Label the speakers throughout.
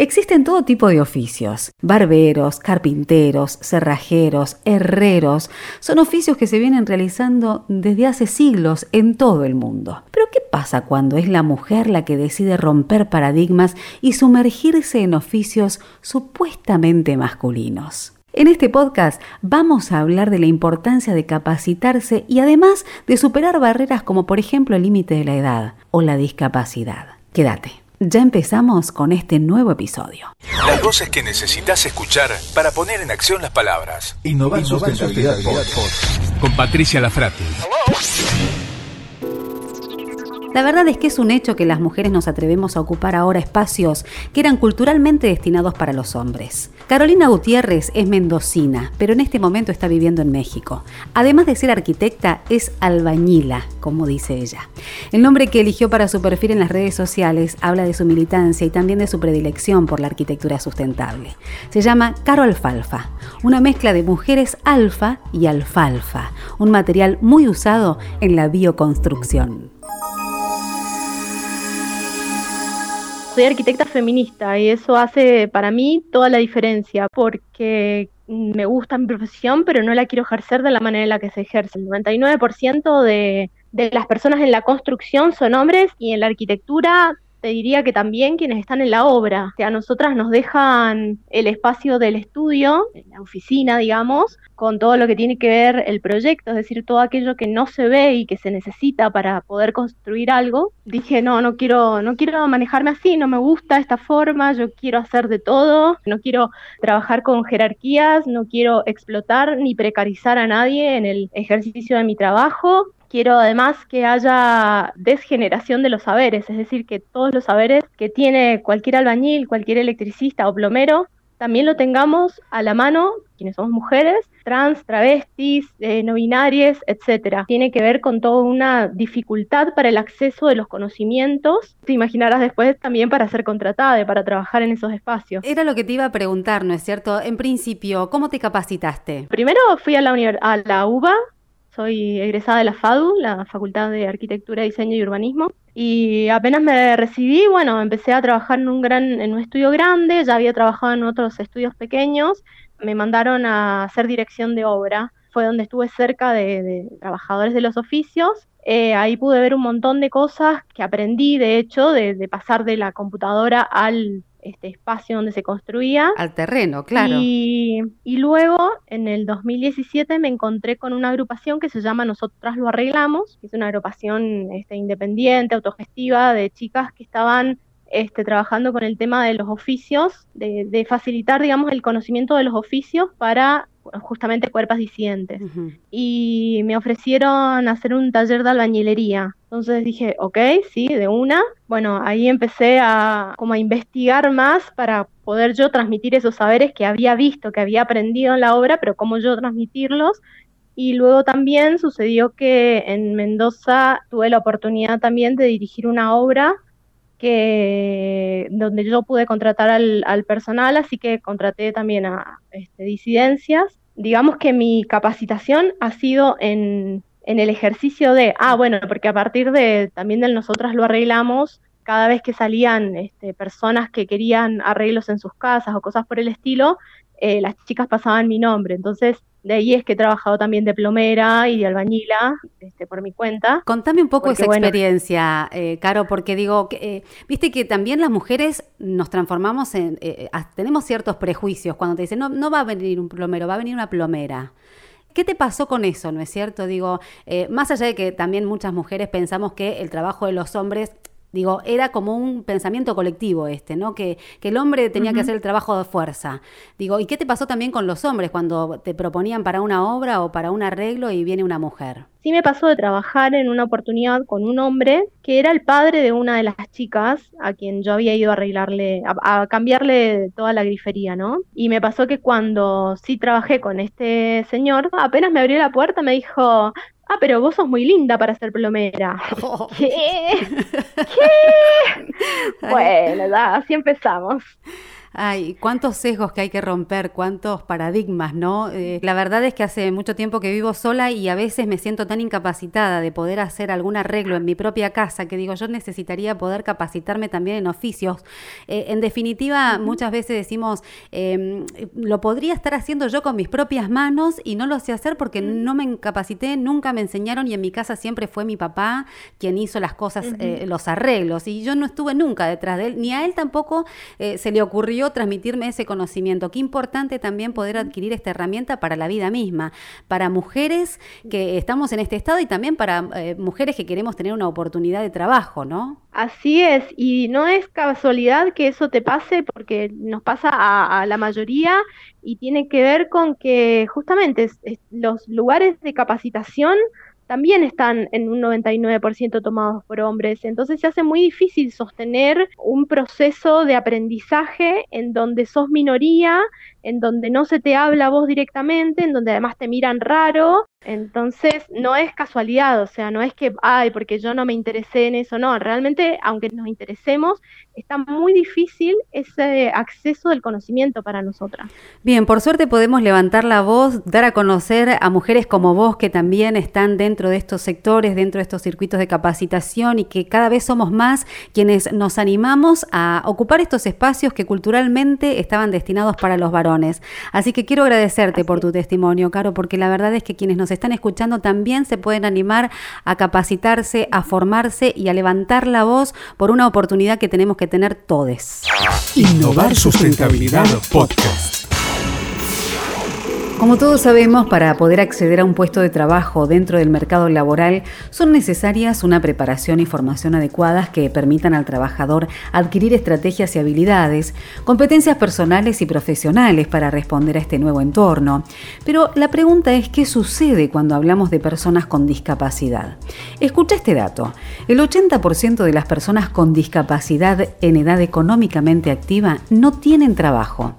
Speaker 1: Existen todo tipo de oficios. Barberos, carpinteros, cerrajeros, herreros. Son oficios que se vienen realizando desde hace siglos en todo el mundo. Pero ¿qué pasa cuando es la mujer la que decide romper paradigmas y sumergirse en oficios supuestamente masculinos? En este podcast vamos a hablar de la importancia de capacitarse y además de superar barreras como por ejemplo el límite de la edad o la discapacidad. Quédate. Ya empezamos con este nuevo episodio.
Speaker 2: Las voces que necesitas escuchar para poner en acción las palabras.
Speaker 3: Innovar, sustentabilidad,
Speaker 2: Con Patricia Lafrati.
Speaker 1: La verdad es que es un hecho que las mujeres nos atrevemos a ocupar ahora espacios que eran culturalmente destinados para los hombres. Carolina Gutiérrez es mendocina, pero en este momento está viviendo en México. Además de ser arquitecta, es albañila, como dice ella. El nombre que eligió para su perfil en las redes sociales habla de su militancia y también de su predilección por la arquitectura sustentable. Se llama Caro Alfalfa, una mezcla de mujeres alfa y alfalfa, un material muy usado en la bioconstrucción.
Speaker 4: Soy arquitecta feminista y eso hace para mí toda la diferencia porque me gusta mi profesión, pero no la quiero ejercer de la manera en la que se ejerce. El 99% de, de las personas en la construcción son hombres y en la arquitectura te diría que también quienes están en la obra. O a nosotras nos dejan el espacio del estudio, la oficina, digamos, con todo lo que tiene que ver el proyecto, es decir, todo aquello que no se ve y que se necesita para poder construir algo. Dije, no, no quiero, no quiero manejarme así, no me gusta esta forma, yo quiero hacer de todo, no quiero trabajar con jerarquías, no quiero explotar ni precarizar a nadie en el ejercicio de mi trabajo quiero además que haya desgeneración de los saberes, es decir, que todos los saberes que tiene cualquier albañil, cualquier electricista o plomero, también lo tengamos a la mano, quienes somos mujeres, trans, travestis, eh, no binarias, etcétera. Tiene que ver con toda una dificultad para el acceso de los conocimientos. Te imaginarás después también para ser contratada, para trabajar en esos espacios.
Speaker 1: Era lo que te iba a preguntar, ¿no es cierto? En principio, ¿cómo te capacitaste?
Speaker 4: Primero fui a la, a la UBA, soy egresada de la FADU, la Facultad de Arquitectura, Diseño y Urbanismo. Y apenas me recibí, bueno, empecé a trabajar en un gran, en un estudio grande, ya había trabajado en otros estudios pequeños. Me mandaron a hacer dirección de obra. Fue donde estuve cerca de, trabajadores de los oficios. Eh, ahí pude ver un montón de cosas que aprendí, de hecho, de pasar de la computadora al este espacio donde se construía.
Speaker 1: Al terreno, claro.
Speaker 4: Y, luego, en el 2017, me encontré con una agrupación que se llama Nosotras lo arreglamos, que es una agrupación este, independiente, autogestiva, de chicas que estaban este, trabajando con el tema de los oficios, de, facilitar, digamos, el conocimiento de los oficios para justamente cuerpos disidentes. Y me ofrecieron hacer un taller de albañilería. Entonces dije, ok, sí, de una. Bueno, ahí empecé a como a investigar más para poder yo transmitir esos saberes que había visto, que había aprendido en la obra, pero cómo yo transmitirlos. Y luego también sucedió que en Mendoza tuve la oportunidad también de dirigir una obra que donde yo pude contratar al, personal, así que contraté también a este, disidencias. Digamos que mi capacitación ha sido en, en el ejercicio de, ah, bueno, porque a partir de también de nosotras lo arreglamos, cada vez que salían este, personas que querían arreglos en sus casas o cosas por el estilo, eh, las chicas pasaban mi nombre. Entonces, de ahí es que he trabajado también de plomera y de albañila este, por mi cuenta.
Speaker 1: Contame un poco esa experiencia, eh, Caro, porque digo, eh, viste que también las mujeres nos transformamos en, eh, tenemos ciertos prejuicios cuando te dicen, no, no va a venir un plomero, va a venir una plomera. ¿Qué te pasó con eso, no es cierto? Digo, más allá de que también muchas mujeres pensamos que el trabajo de los hombres Digo, era como un pensamiento colectivo este, ¿no? Que, que el hombre tenía que hacer el trabajo de fuerza. Digo, ¿y qué te pasó también con los hombres cuando te proponían para una obra o para un arreglo y viene una mujer?
Speaker 4: Sí me pasó de trabajar en una oportunidad con un hombre que era el padre de una de las chicas a quien yo había ido a arreglarle, a, a cambiarle toda la grifería, ¿no? Y me pasó que cuando sí trabajé con este señor, apenas me abrió la puerta me dijo, ah, pero vos sos muy linda para ser plomera. ¿Qué? ¿Qué? bueno, así empezamos.
Speaker 1: Ay, cuántos sesgos que hay que romper, cuántos paradigmas, ¿no? Eh, la verdad es que hace mucho tiempo que vivo sola y a veces me siento tan incapacitada de poder hacer algún arreglo en mi propia casa que digo, yo necesitaría poder capacitarme también en oficios. Eh, en definitiva, muchas veces decimos, em, lo podría estar haciendo yo con mis propias manos y no lo sé hacer porque no me incapacité, nunca me enseñaron y en mi casa siempre fue mi papá quien hizo las cosas, eh, los arreglos y yo no estuve nunca detrás de él, ni a él tampoco se le ocurrió transmitirme ese conocimiento. Qué importante también poder adquirir esta herramienta para la vida misma, para mujeres que estamos en este estado y también para eh, mujeres que queremos tener una oportunidad de trabajo, ¿no?
Speaker 4: Así es, y no es casualidad que eso te pase porque nos pasa a, la mayoría y tiene que ver con que justamente los lugares de capacitación también están en un 99% tomados por hombres. Entonces se hace muy difícil sostener un proceso de aprendizaje en donde sos minoría, en donde no se te habla vos directamente, en donde además te miran raro entonces, no es casualidad, o sea, no es que, ay, porque yo no me interesé en eso, no, realmente, aunque nos interesemos, está muy difícil ese acceso del conocimiento para nosotras.
Speaker 1: Bien, por suerte podemos levantar la voz, dar a conocer a mujeres como vos que también están dentro de estos sectores, dentro de estos circuitos de capacitación y que cada vez somos más quienes nos animamos a ocupar estos espacios que culturalmente estaban destinados para los varones. Así que quiero agradecerte por tu testimonio, Caro, porque la verdad es que quienes nos están escuchando también se pueden animar a capacitarse, a formarse y a levantar la voz por una oportunidad que tenemos que tener todos.
Speaker 2: Innovar Sustentabilidad Podcast.
Speaker 1: Como todos sabemos, para poder acceder a un puesto de trabajo dentro del mercado laboral son necesarias una preparación y formación adecuadas que permitan al trabajador adquirir estrategias y habilidades, competencias personales y profesionales para responder a este nuevo entorno. Pero la pregunta es qué sucede cuando hablamos de personas con discapacidad. Escucha este dato. El 80% de las personas con discapacidad en edad económicamente activa no tienen trabajo.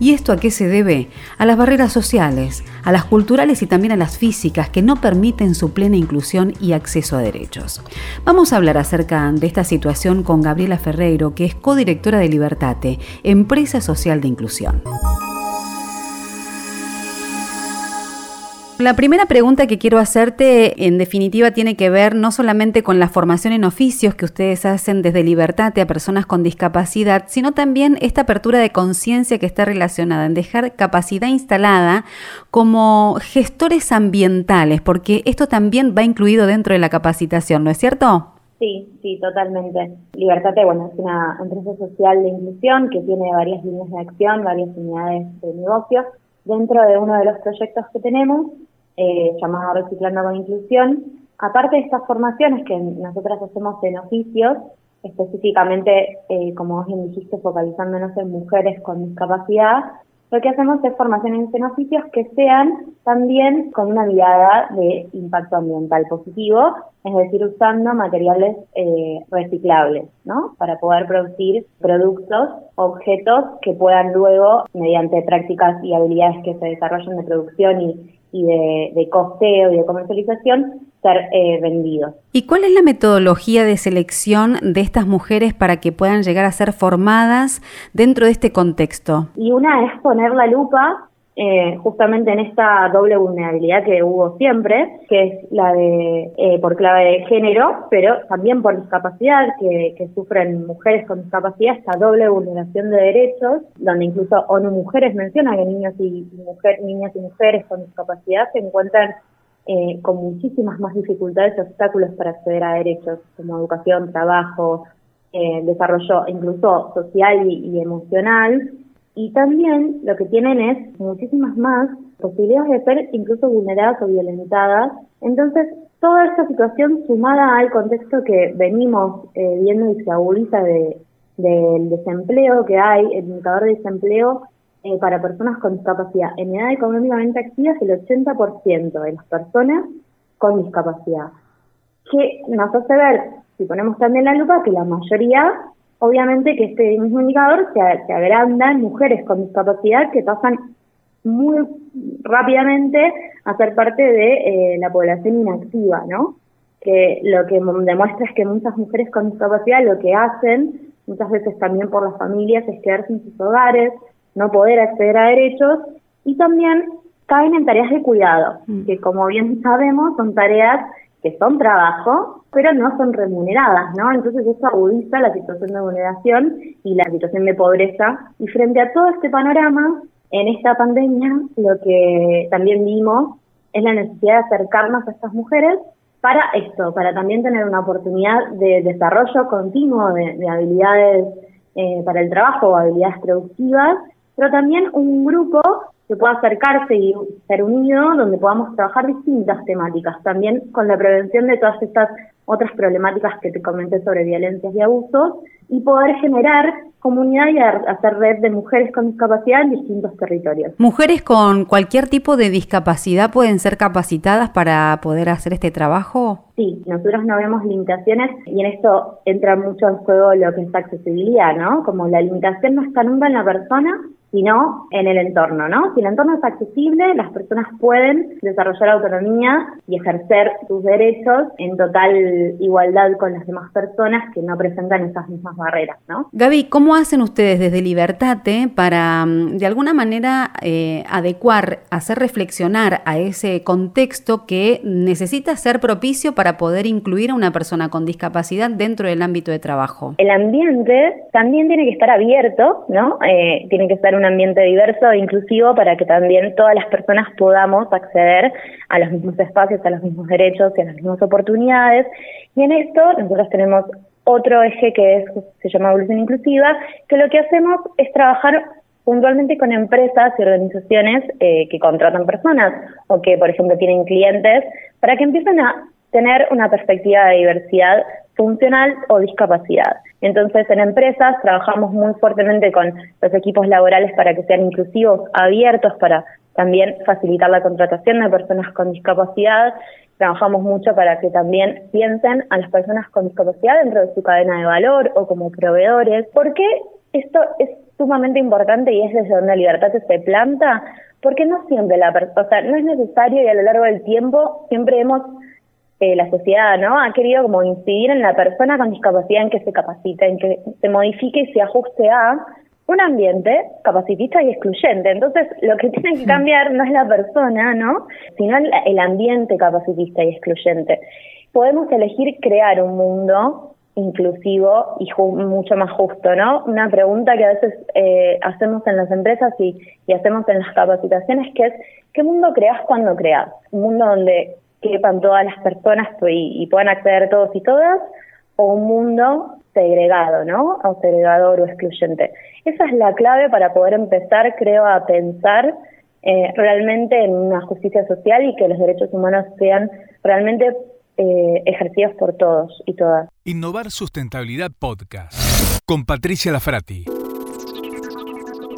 Speaker 1: ¿Y esto a qué se debe? A las barreras sociales, a las culturales y también a las físicas que no permiten su plena inclusión y acceso a derechos. Vamos a hablar acerca de esta situación con Gabriela Ferreiro, que es codirectora de Libertate, empresa social de inclusión. La primera pregunta que quiero hacerte, en definitiva, tiene que ver no solamente con la formación en oficios que ustedes hacen desde Libertate a personas con discapacidad, sino también esta apertura de conciencia que está relacionada en dejar capacidad instalada como gestores ambientales, porque esto también va incluido dentro de la capacitación, ¿no es cierto?
Speaker 3: Sí, sí, totalmente. Libertate, bueno, es una empresa social de inclusión que tiene varias líneas de acción, varias unidades de negocio. Dentro de uno de los proyectos que tenemos eh, llamado Reciclando con Inclusión. Aparte de estas formaciones que nosotras hacemos en oficios, específicamente, eh, como vos bien dijiste, focalizándonos en mujeres con discapacidad, lo que hacemos es formaciones en oficios que sean también con una mirada de impacto ambiental positivo, es decir, usando materiales eh, reciclables, ¿no? Para poder producir productos, objetos que puedan luego, mediante prácticas y habilidades que se desarrollen de producción y, y de, de costeo y de comercialización ser eh, vendidos.
Speaker 1: ¿Y cuál es la metodología de selección de estas mujeres para que puedan llegar a ser formadas dentro de este contexto?
Speaker 3: Y una es poner la lupa eh, justamente en esta doble vulnerabilidad que hubo siempre, que es la de eh, por clave de género, pero también por discapacidad, que, que, sufren mujeres con discapacidad, esta doble vulneración de derechos, donde incluso ONU Mujeres menciona que niños y, mujer, niñas y mujeres con discapacidad se encuentran eh, con muchísimas más dificultades y obstáculos para acceder a derechos como educación, trabajo, eh, desarrollo incluso social y emocional, y también lo que tienen es muchísimas más posibilidades de ser incluso vulneradas o violentadas. Entonces, toda esta situación sumada al contexto que venimos eh, viendo y se agudiza de, del desempleo que hay, el indicador de desempleo eh, para personas con discapacidad. En edad económicamente activa es el 80% de las personas con discapacidad. Que nos hace ver, si ponemos también la lupa, que la mayoría obviamente que este mismo indicador se, se agranda en mujeres con discapacidad que pasan muy rápidamente a ser parte de eh, la población inactiva, ¿no? Que lo que demuestra es que muchas mujeres con discapacidad lo que hacen muchas veces también por las familias es quedarse en sus hogares, no poder acceder a derechos y también caen en tareas de cuidado, mm. que como bien sabemos son tareas que son trabajo, pero no son remuneradas, ¿no? Entonces eso agudiza la situación de vulneración y la situación de pobreza. Y frente a todo este panorama, en esta pandemia lo que también vimos es la necesidad de acercarnos a estas mujeres para esto, para también tener una oportunidad de desarrollo continuo de, habilidades eh, para el trabajo, habilidades productivas, pero también un grupo que pueda acercarse y ser unido, donde podamos trabajar distintas temáticas, también con la prevención de todas estas otras problemáticas que te comenté sobre violencias y abusos, y poder generar comunidad y hacer red de mujeres con discapacidad en distintos territorios.
Speaker 1: ¿Mujeres con cualquier tipo de discapacidad pueden ser capacitadas para poder hacer este trabajo?
Speaker 3: Sí, nosotros no vemos limitaciones y en esto entra mucho en juego lo que es accesibilidad, ¿no? Como la limitación no está nunca en la persona, sino en el entorno, ¿no? Si el entorno es accesible, las personas pueden desarrollar autonomía y ejercer sus derechos en total igualdad con las demás personas que no presentan esas mismas barreras, ¿no?
Speaker 1: Gaby, ¿cómo hacen ustedes desde Libertate para, mm, de alguna manera, eh, adecuar, hacer reflexionar a ese contexto que necesita ser propicio para poder incluir a una persona con discapacidad dentro del ámbito de trabajo?
Speaker 3: El ambiente también tiene que estar abierto, ¿no? Eh, tiene que estar un ambiente diverso e inclusivo para que también todas las personas podamos acceder a los mismos espacios, a los mismos derechos y a las mismas oportunidades. Y en esto nosotros tenemos otro eje que es, se llama evolución inclusiva, que lo que hacemos es trabajar puntualmente con empresas y organizaciones eh, que contratan personas o que, por ejemplo, tienen clientes, para que empiecen a tener una perspectiva de diversidad funcional o discapacidad. Entonces, en empresas trabajamos muy fuertemente con los equipos laborales para que sean inclusivos, abiertos, para también facilitar la contratación de personas con discapacidad. Trabajamos mucho para que también piensen a las personas con discapacidad dentro de su cadena de valor o como proveedores. ¿Por qué esto es sumamente importante y es desde donde libertad se planta? Porque no siempre la persona, o sea, no es necesario y a lo largo del tiempo siempre hemos eh, la sociedad, ¿no? Ha querido como incidir en la persona con discapacidad en que se capacite, en que se modifique y se ajuste a un ambiente capacitista y excluyente. Entonces, lo que tiene que cambiar no es la persona, ¿no? Sino el ambiente capacitista y excluyente. Podemos elegir crear un mundo inclusivo y mucho más justo, ¿no? Una pregunta que a veces eh, hacemos en las empresas y, y hacemos en las capacitaciones que es, ¿qué mundo creas cuando creas? Un mundo donde quepan todas las personas y, puedan acceder todos y todas, o un mundo segregado, ¿no? O segregador o excluyente. Esa es la clave para poder empezar, creo, a pensar eh, realmente en una justicia social y que los derechos humanos sean realmente eh, ejercidos por todos y todas.
Speaker 2: Innovar Sustentabilidad Podcast con Patricia Lafrati.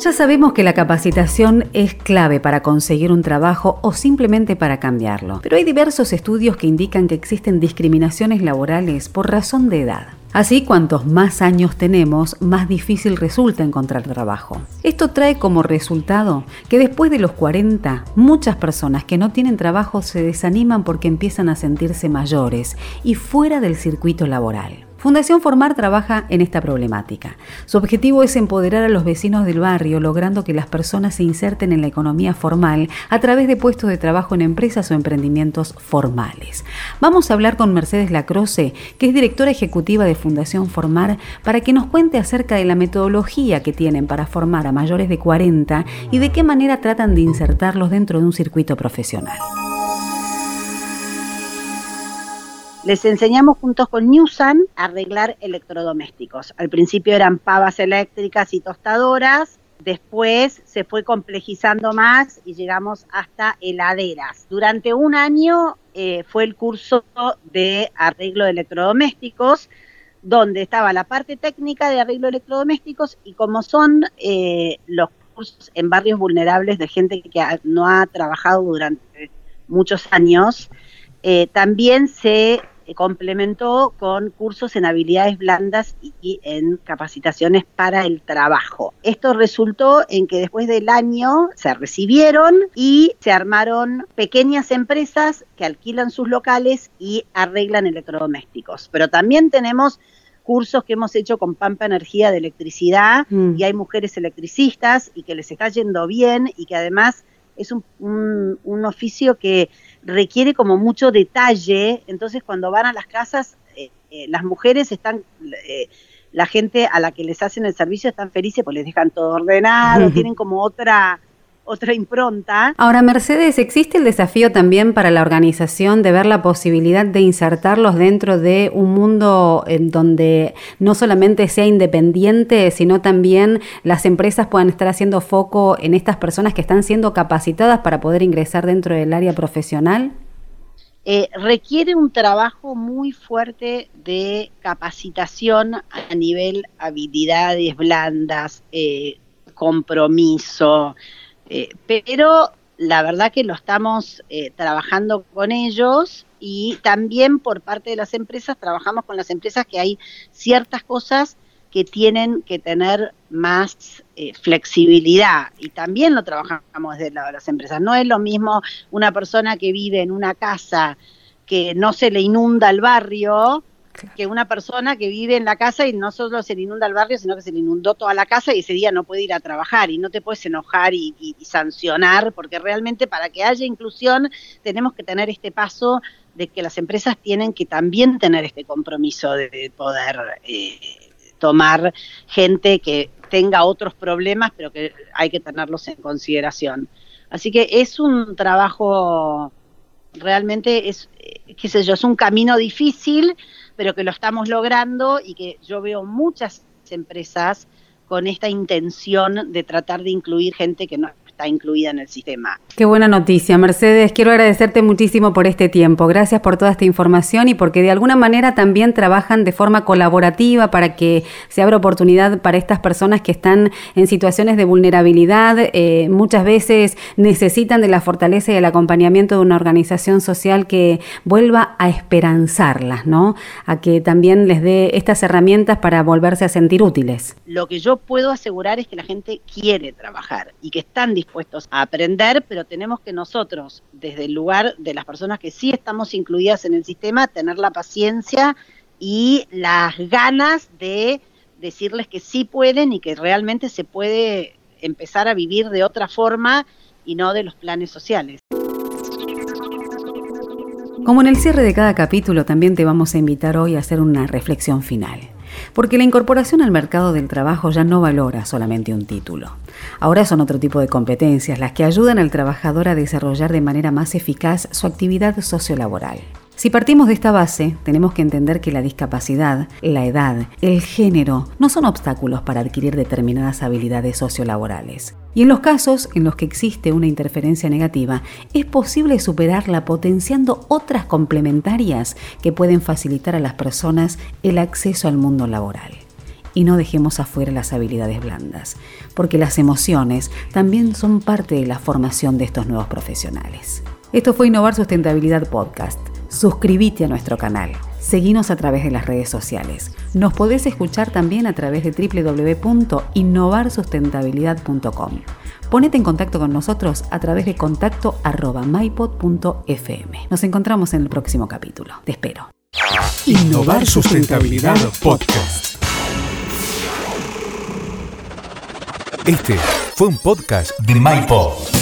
Speaker 1: Ya sabemos que la capacitación es clave para conseguir un trabajo o simplemente para cambiarlo, pero hay diversos estudios que indican que existen discriminaciones laborales por razón de edad. Así, cuantos más años tenemos, más difícil resulta encontrar trabajo. Esto trae como resultado que después de los 40, muchas personas que no tienen trabajo se desaniman porque empiezan a sentirse mayores y fuera del circuito laboral. Fundación Formar trabaja en esta problemática. Su objetivo es empoderar a los vecinos del barrio, logrando que las personas se inserten en la economía formal a través de puestos de trabajo en empresas o emprendimientos formales. Vamos a hablar con Mercedes Lacroce, que es directora ejecutiva de Fundación Formar, para que nos cuente acerca de la metodología que tienen para formar a mayores de 40 y de qué manera tratan de insertarlos dentro de un circuito profesional.
Speaker 5: Les enseñamos juntos con Newsan a arreglar electrodomésticos. Al principio eran pavas eléctricas y tostadoras, después se fue complejizando más y llegamos hasta heladeras. Durante un año eh, fue el curso de arreglo de electrodomésticos, donde estaba la parte técnica de arreglo de electrodomésticos y como son eh, los cursos en barrios vulnerables de gente que no ha trabajado durante muchos años, eh, también se complementó con cursos en habilidades blandas y en capacitaciones para el trabajo. Esto resultó en que después del año se recibieron y se armaron pequeñas empresas que alquilan sus locales y arreglan electrodomésticos. Pero también tenemos cursos que hemos hecho con Pampa Energía de electricidad
Speaker 1: Mm.
Speaker 5: y hay mujeres electricistas y que les está yendo bien y que además es un, un- un oficio que requiere como mucho detalle, entonces cuando van a las casas, eh, eh, las mujeres están, eh, la gente a la que les hacen el servicio están felices porque les dejan todo ordenado, tienen como otra, otra impronta.
Speaker 1: Ahora, Mercedes, ¿existe el desafío también para la organización de ver la posibilidad de insertarlos dentro de un mundo en donde no solamente sea independiente, sino también las empresas puedan estar haciendo foco en estas personas que están siendo capacitadas para poder ingresar dentro del área profesional?
Speaker 5: eh, requiere un trabajo muy fuerte de capacitación a nivel habilidades blandas, eh, compromiso, eh, pero la verdad que lo estamos eh, trabajando con ellos y también por parte de las empresas trabajamos con las empresas que hay ciertas cosas que tienen que tener más eh, flexibilidad y también lo trabajamos desde el lado de las empresas. No es lo mismo una persona que vive en una casa que no se le inunda el barrio que una persona que vive en la casa y no solo se le inunda el barrio, sino que se le inundó toda la casa y ese día no puede ir a trabajar y no te puedes enojar y, sancionar, porque realmente para que haya inclusión tenemos que tener este paso de que las empresas tienen que también tener este compromiso de, de poder eh, tomar gente que tenga otros problemas, pero que hay que tenerlos en consideración. Así que es un trabajo, realmente es, eh, qué sé yo, es un camino difícil, pero que lo estamos logrando y que yo veo muchas empresas con esta intención de tratar de incluir gente que no está incluida en el sistema.
Speaker 1: Qué buena noticia, Mercedes. Quiero agradecerte muchísimo por este tiempo. Gracias por toda esta información y porque de alguna manera también trabajan de forma colaborativa para que se abra oportunidad para estas personas que están en situaciones de vulnerabilidad. eh, muchas veces necesitan de la fortaleza y el acompañamiento de una organización social que vuelva a esperanzarlas, ¿no? A que también les dé estas herramientas para volverse a sentir útiles.
Speaker 5: Lo que yo puedo asegurar es que la gente quiere trabajar y que están dispuestos a aprender, pero tenemos que nosotros, desde el lugar de las personas que sí estamos incluidas en el sistema, tener la paciencia y las ganas de decirles que sí pueden y que realmente se puede empezar a vivir de otra forma y no de los planes sociales.
Speaker 1: Como en el cierre de cada capítulo, también te vamos a invitar hoy a hacer una reflexión final. Porque la incorporación al mercado del trabajo ya no valora solamente un título. Ahora son otro tipo de competencias las que ayudan al trabajador a desarrollar de manera más eficaz su actividad sociolaboral. Si partimos de esta base, tenemos que entender que la discapacidad, la edad, el género no son obstáculos para adquirir determinadas habilidades sociolaborales. Y en los casos en los que existe una interferencia negativa, es posible superarla potenciando otras complementarias que pueden facilitar a las personas el acceso al mundo laboral. Y no dejemos afuera las habilidades blandas, porque las emociones también son parte de la formación de estos nuevos profesionales. Esto fue Innovar Sustentabilidad Podcast. Suscríbete a nuestro canal. Seguinos a través de las redes sociales. Nos podés escuchar también a través de www.innovarsustentabilidad.com. Ponete en contacto con nosotros a través de contacto mypod.fm. Nos encontramos en el próximo capítulo. Te espero.
Speaker 2: Innovar Sustentabilidad Podcast. Este fue un podcast de MyPod.